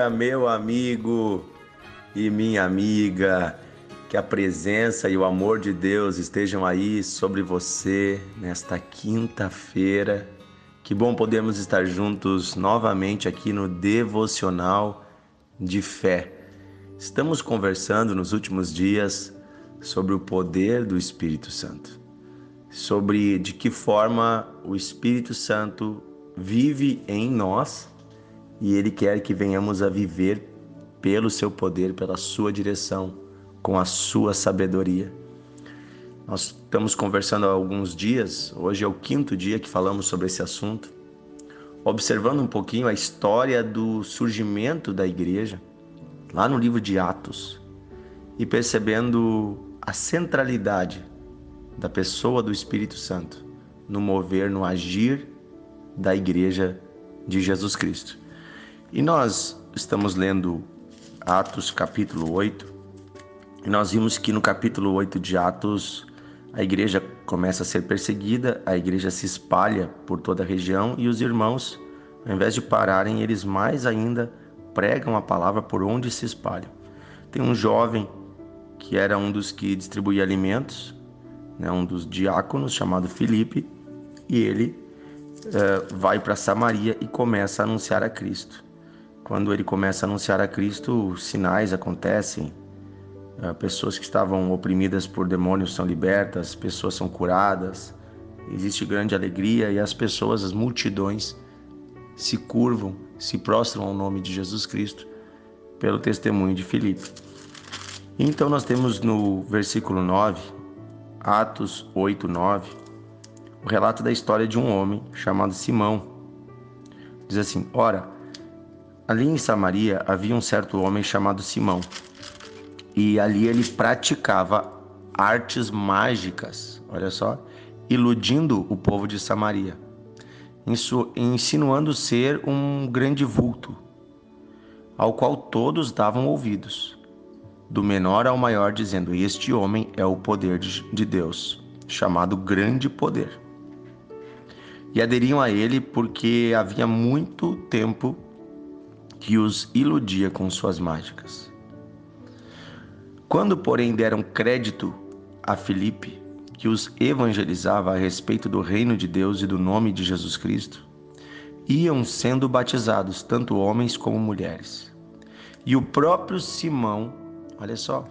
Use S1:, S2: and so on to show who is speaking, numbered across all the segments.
S1: dia, meu amigo e minha amiga. Que a presença e o amor de Deus estejam aí sobre você nesta quinta-feira. Que bom podermos estar juntos novamente aqui no Devocional de Fé. Estamos conversando nos últimos dias sobre o poder do Espírito Santo, sobre de que forma o Espírito Santo vive em nós e Ele quer que venhamos a viver pelo seu poder, pela sua direção, com a sua sabedoria. Nós estamos conversando há alguns dias, hoje é o quinto dia que falamos sobre esse assunto, observando um pouquinho a história do surgimento da igreja, lá no livro de Atos, e percebendo a centralidade da pessoa do Espírito Santo no mover, no agir da igreja de Jesus Cristo. E nós estamos lendo Atos capítulo 8, e nós vimos que no capítulo 8 de Atos a igreja começa a ser perseguida, a igreja se espalha por toda a região e os irmãos, ao invés de pararem, eles mais ainda pregam a palavra por onde se espalham. Tem um jovem que era um dos que distribuía alimentos, né, um dos diáconos chamado Filipe, e ele uh, vai para Samaria e começa a anunciar a Cristo. Quando ele começa a anunciar a Cristo, sinais acontecem. Uh, pessoas que estavam oprimidas por demônios são libertas, pessoas são curadas. Existe grande alegria e as pessoas, as multidões, se curvam, se prostram ao nome de Jesus Cristo pelo testemunho de Filipe. Então nós temos no versículo 9, Atos 8, 9, o relato da história de um homem chamado Simão. Diz assim: Ora, ali em Samaria havia um certo homem chamado Simão, e ali ele praticava artes mágicas, olha só, iludindo o povo de Samaria, insinuando ser um grande vulto, ao qual todos davam ouvidos, do menor ao maior, dizendo: Este homem é o poder de Deus, chamado Grande Poder. E aderiam a ele porque havia muito tempo que os iludia com suas mágicas. Quando, porém, deram crédito a Filipe, que os evangelizava a respeito do reino de Deus e do nome de Jesus Cristo, iam sendo batizados tanto homens como mulheres. E o próprio Simão, olha só,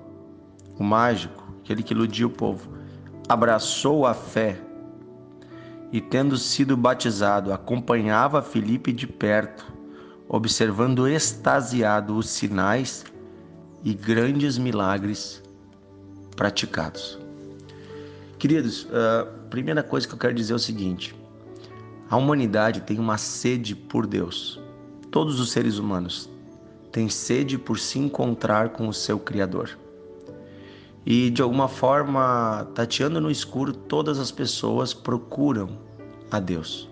S1: o mágico, aquele que iludia o povo, abraçou a fé e, tendo sido batizado, acompanhava Filipe de perto, observando extasiado os sinais e grandes milagres praticados. Queridos, a primeira coisa que eu quero dizer é o seguinte: a humanidade tem uma sede por Deus. Todos os seres humanos têm sede por se encontrar com o seu Criador. E de alguma forma, tateando no escuro, todas as pessoas procuram a Deus.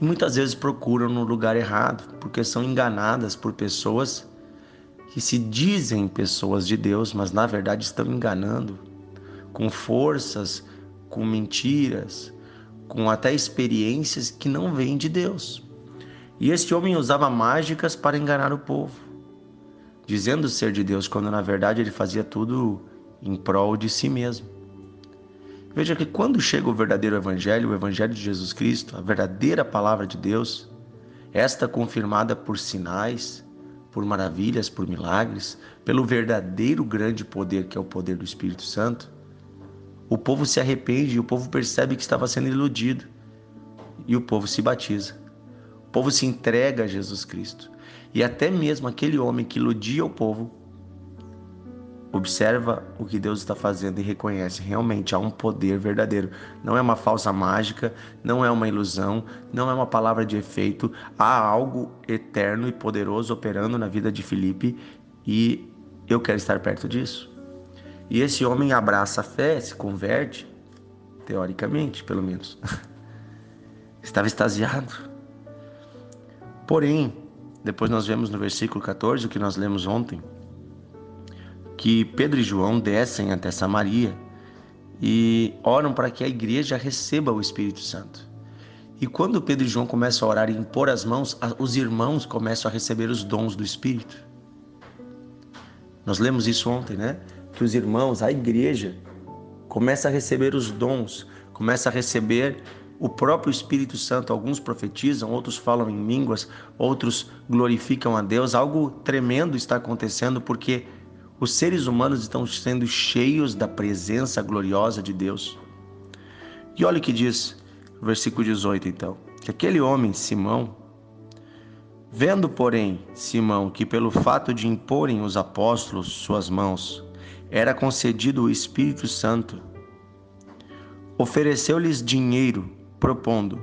S1: E muitas vezes procuram no lugar errado, porque são enganadas por pessoas que se dizem pessoas de Deus, mas na verdade estão enganando com forças, com mentiras, com até experiências que não vêm de Deus. E este homem usava mágicas para enganar o povo, dizendo ser de Deus, quando na verdade ele fazia tudo em prol de si mesmo. Veja que quando chega o verdadeiro Evangelho, o Evangelho de Jesus Cristo, a verdadeira palavra de Deus, esta confirmada por sinais, por maravilhas, por milagres, pelo verdadeiro grande poder que é o poder do Espírito Santo, o povo se arrepende e o povo percebe que estava sendo iludido e o povo se batiza. O povo se entrega a Jesus Cristo. E até mesmo aquele homem que iludia o povo observa o que Deus está fazendo e reconhece realmente há um poder verdadeiro. Não é uma falsa mágica, não é uma ilusão, não é uma palavra de efeito. Há algo eterno e poderoso operando na vida de Felipe e eu quero estar perto disso. E esse homem abraça a fé, se converte, teoricamente, pelo menos. Estava extasiado. Porém, depois nós vemos no versículo 14 o que nós lemos ontem que Pedro e João descem até Samaria e oram para que a igreja receba o Espírito Santo. E quando Pedro e João começam a orar e impor as mãos, os irmãos começam a receber os dons do Espírito. Nós lemos isso ontem, né? Que os irmãos, a igreja, começa a receber os dons, começa a receber o próprio Espírito Santo. Alguns profetizam, outros falam em línguas, outros glorificam a Deus. Algo tremendo está acontecendo porque os seres humanos estão sendo cheios da presença gloriosa de Deus. E olha o que diz o versículo 18, então: que aquele homem, Simão, vendo, porém, Simão, que pelo fato de imporem os apóstolos suas mãos, era concedido o Espírito Santo, ofereceu-lhes dinheiro propondo: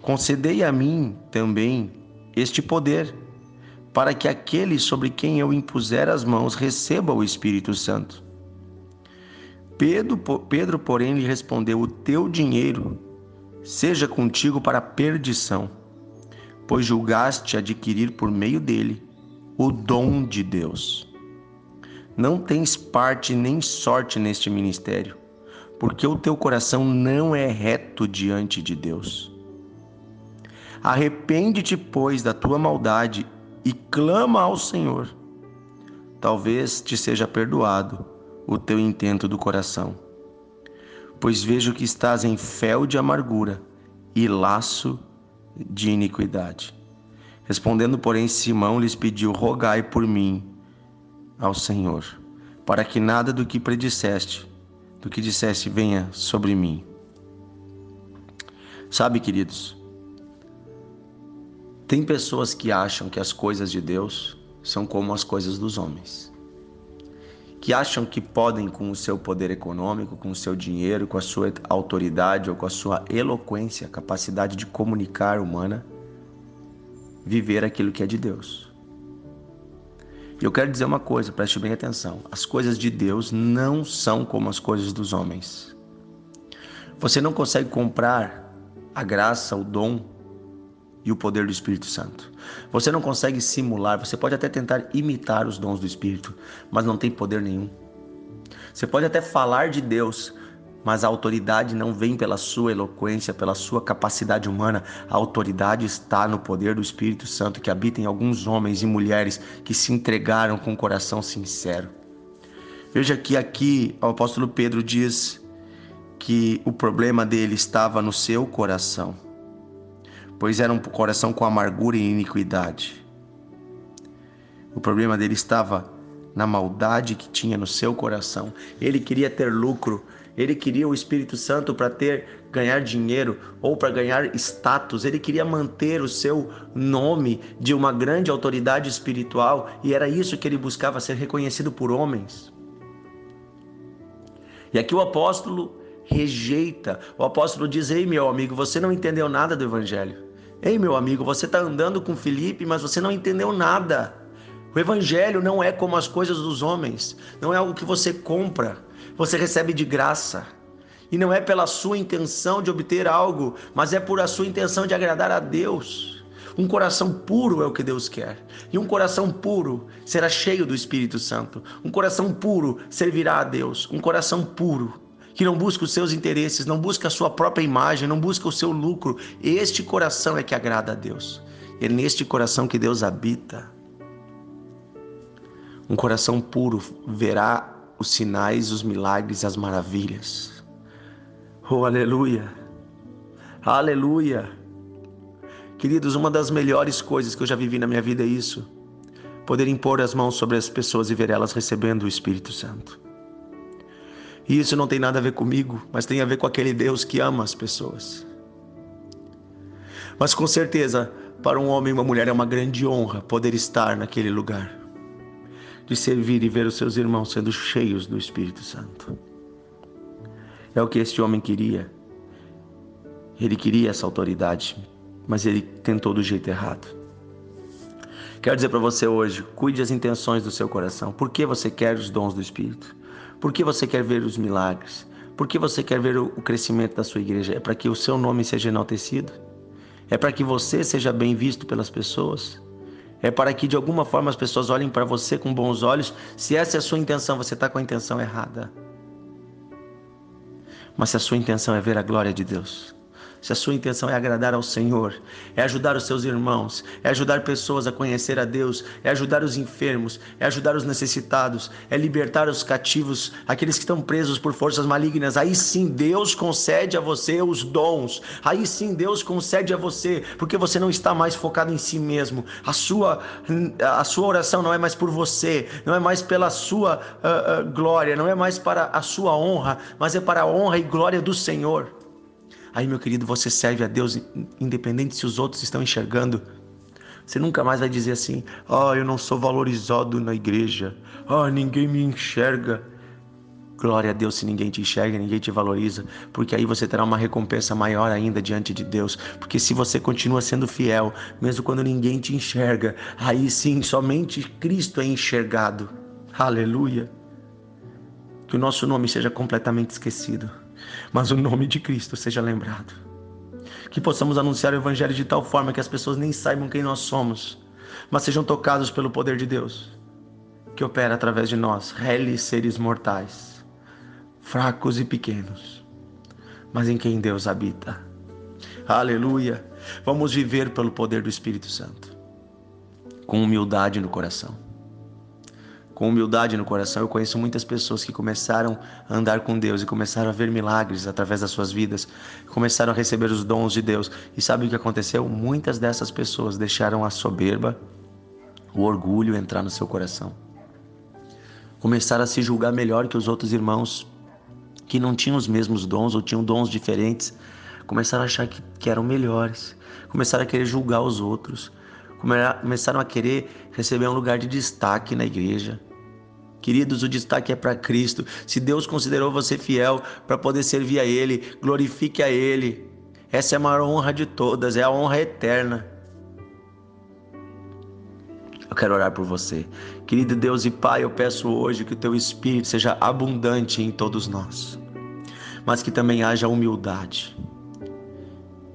S1: Concedei a mim também este poder, para que aquele sobre quem eu impuser as mãos receba o Espírito Santo. Pedro, Pedro, porém, lhe respondeu: O teu dinheiro seja contigo para a perdição, pois julgaste adquirir por meio dele o dom de Deus. Não tens parte nem sorte neste ministério porque o teu coração não é reto diante de Deus. Arrepende-te, pois, da tua maldade e clama ao Senhor. Talvez te seja perdoado o teu intento do coração. Pois vejo que estás em fel de amargura e laço de iniquidade. Respondendo, porém, Simão lhes pediu: Rogai por mim ao Senhor, para que nada do que predisseste do que dissesse: Venha sobre mim. Sabe, queridos, tem pessoas que acham que as coisas de Deus são como as coisas dos homens. Que acham que podem, com o seu poder econômico, com o seu dinheiro, com a sua autoridade ou com a sua eloquência, capacidade de comunicar humana, viver aquilo que é de Deus. E eu quero dizer uma coisa, preste bem atenção: as coisas de Deus não são como as coisas dos homens. Você não consegue comprar a graça, o dom e o poder do Espírito Santo. Você não consegue simular, você pode até tentar imitar os dons do Espírito, mas não tem poder nenhum. Você pode até falar de Deus, mas a autoridade não vem pela sua eloquência, pela sua capacidade humana. A autoridade está no poder do Espírito Santo que habita em alguns homens e mulheres que se entregaram com o coração sincero. Veja que aqui o apóstolo Pedro diz que o problema dele estava no seu coração, pois era um coração com amargura e iniquidade. O problema dele estava na maldade que tinha no seu coração. Ele queria ter lucro, ele queria o Espírito Santo para ter ganhar dinheiro ou para ganhar status. Ele queria manter o seu nome de uma grande autoridade espiritual e era isso que ele buscava ser reconhecido por homens. E aqui o apóstolo rejeita. O apóstolo diz: "Ei, meu amigo, você não entendeu nada do evangelho. Ei, meu amigo, você está andando com Felipe, mas você não entendeu nada." O evangelho não é como as coisas dos homens, não é algo que você compra, você recebe de graça. E não é pela sua intenção de obter algo, mas é por a sua intenção de agradar a Deus. Um coração puro é o que Deus quer. E um coração puro será cheio do Espírito Santo. Um coração puro servirá a Deus. Um coração puro que não busca os seus interesses, não busca a sua própria imagem, não busca o seu lucro. Este coração é que agrada a Deus. É neste coração que Deus habita. Um coração puro verá os sinais, os milagres, as maravilhas. Oh, aleluia! Aleluia! Queridos, uma das melhores coisas que eu já vivi na minha vida é isso. Poder impor as mãos sobre as pessoas e ver elas recebendo o Espírito Santo. E isso não tem nada a ver comigo, mas tem a ver com aquele Deus que ama as pessoas. Mas com certeza, para um homem e uma mulher é uma grande honra poder estar naquele lugar de servir e ver os seus irmãos sendo cheios do Espírito Santo. É o que este homem queria. Ele queria essa autoridade, mas ele tentou do jeito errado. Quero dizer para você hoje: cuide as intenções do seu coração. Por que você quer os dons do Espírito? Por que você quer ver os milagres? Por que você quer ver o crescimento da sua igreja? É para que o seu nome seja enaltecido? É para que você seja bem visto pelas pessoas? é para que de alguma forma as pessoas olhem para você com bons olhos. Se essa é a sua intenção, você está com a intenção errada. Mas se a sua intenção é ver a glória de Deus, se a sua intenção é agradar ao Senhor, é ajudar os seus irmãos, é ajudar pessoas a conhecer a Deus, é ajudar os enfermos, é ajudar os necessitados, é libertar os cativos, aqueles que estão presos por forças malignas, aí sim Deus concede a você os dons, aí sim Deus concede a você, porque você não está mais focado em si mesmo, a sua, a sua oração não é mais por você, não é mais pela sua uh, uh, glória, não é mais para a sua honra, mas é para a honra e glória do Senhor. Aí, meu querido, você serve a Deus independente se os outros estão enxergando. Você nunca mais vai dizer assim: "Ah, oh, eu não sou valorizado na igreja. Ah, oh, ninguém me enxerga." Glória a Deus se ninguém te enxerga, ninguém te valoriza, porque aí você terá uma recompensa maior ainda diante de Deus. Porque se você continua sendo fiel, mesmo quando ninguém te enxerga, aí sim somente Cristo é enxergado. Aleluia. Que o nosso nome seja completamente esquecido mas o nome de Cristo seja lembrado. Que possamos anunciar o Evangelho de tal forma que as pessoas nem saibam quem nós somos, mas sejam tocados pelo poder de Deus, que opera através de nós, réis seres mortais, fracos e pequenos, mas em quem Deus habita. Aleluia! Vamos viver pelo poder do Espírito Santo, com humildade no coração com humildade no coração. Eu conheço muitas pessoas que começaram a andar com Deus e começaram a ver milagres através das suas vidas, começaram a receber os dons de Deus. E sabe o que aconteceu? Muitas dessas pessoas deixaram a soberba, o orgulho entrar no seu coração. Começaram a se julgar melhor que os outros irmãos que não tinham os mesmos dons ou tinham dons diferentes. Começaram a achar que, que eram melhores. Começaram a querer julgar os outros começaram a querer receber um lugar de destaque na igreja. Queridos, o destaque é para Cristo. Se Deus considerou você fiel para poder servir a Ele, glorifique a Ele. Essa é a maior honra de todas, é a honra eterna. Eu quero orar por você. Querido Deus e Pai, eu peço hoje que o Teu Espírito seja abundante em todos nós, mas que também haja humildade.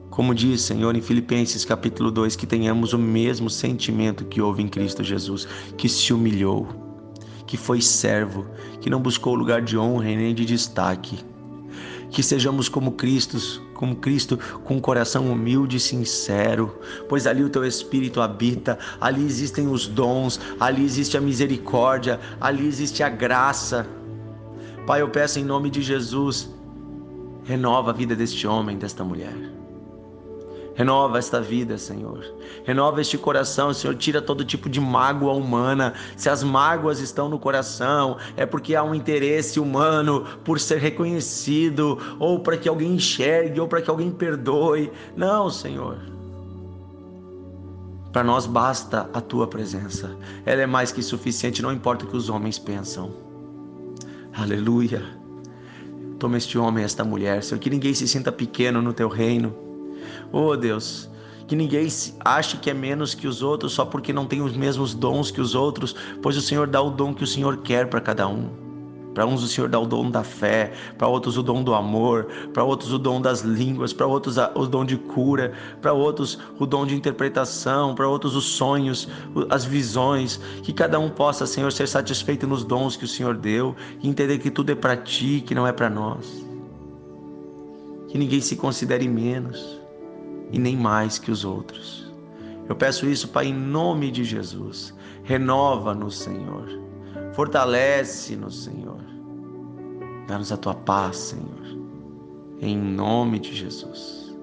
S1: Como diz, Senhor, em Filipenses capítulo 2, que tenhamos o mesmo sentimento que houve em Cristo Jesus, que se humilhou que foi servo, que não buscou lugar de honra nem de destaque. Que sejamos como Cristo, como Cristo, com um coração humilde e sincero, pois ali o teu espírito habita, ali existem os dons, ali existe a misericórdia, ali existe a graça. Pai, eu peço em nome de Jesus, renova a vida deste homem, desta mulher. Renova esta vida, Senhor. Renova este coração, Senhor. Tira todo tipo de mágoa humana. Se as mágoas estão no coração, é porque há um interesse humano por ser reconhecido, ou para que alguém enxergue, ou para que alguém perdoe. Não, Senhor. Para nós basta a tua presença. Ela é mais que suficiente, não importa o que os homens pensam. Aleluia. Toma este homem, esta mulher, Senhor, que ninguém se sinta pequeno no teu reino Oh Deus, que ninguém ache que é menos que os outros só porque não tem os mesmos dons que os outros, pois o Senhor dá o dom que o Senhor quer para cada um. Para uns o Senhor dá o dom da fé, para outros o dom do amor, para outros o dom das línguas, para outros o dom de cura, para outros o dom de interpretação, para outros os sonhos, as visões. Que cada um possa, Senhor, ser satisfeito nos dons que o Senhor deu e entender que tudo é para ti, que não é para nós. Que ninguém se considere menos e nem mais que os outros. Eu peço isso, Pai, em nome de Jesus. Renova-nos, Senhor. Fortalece-nos, Senhor. Dá-nos a tua paz, Senhor. Em nome de Jesus.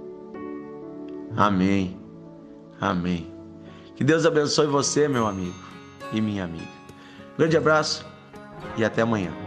S1: Amém. Amém. Que Deus abençoe você, meu amigo e minha amiga. Grande abraço e até amanhã.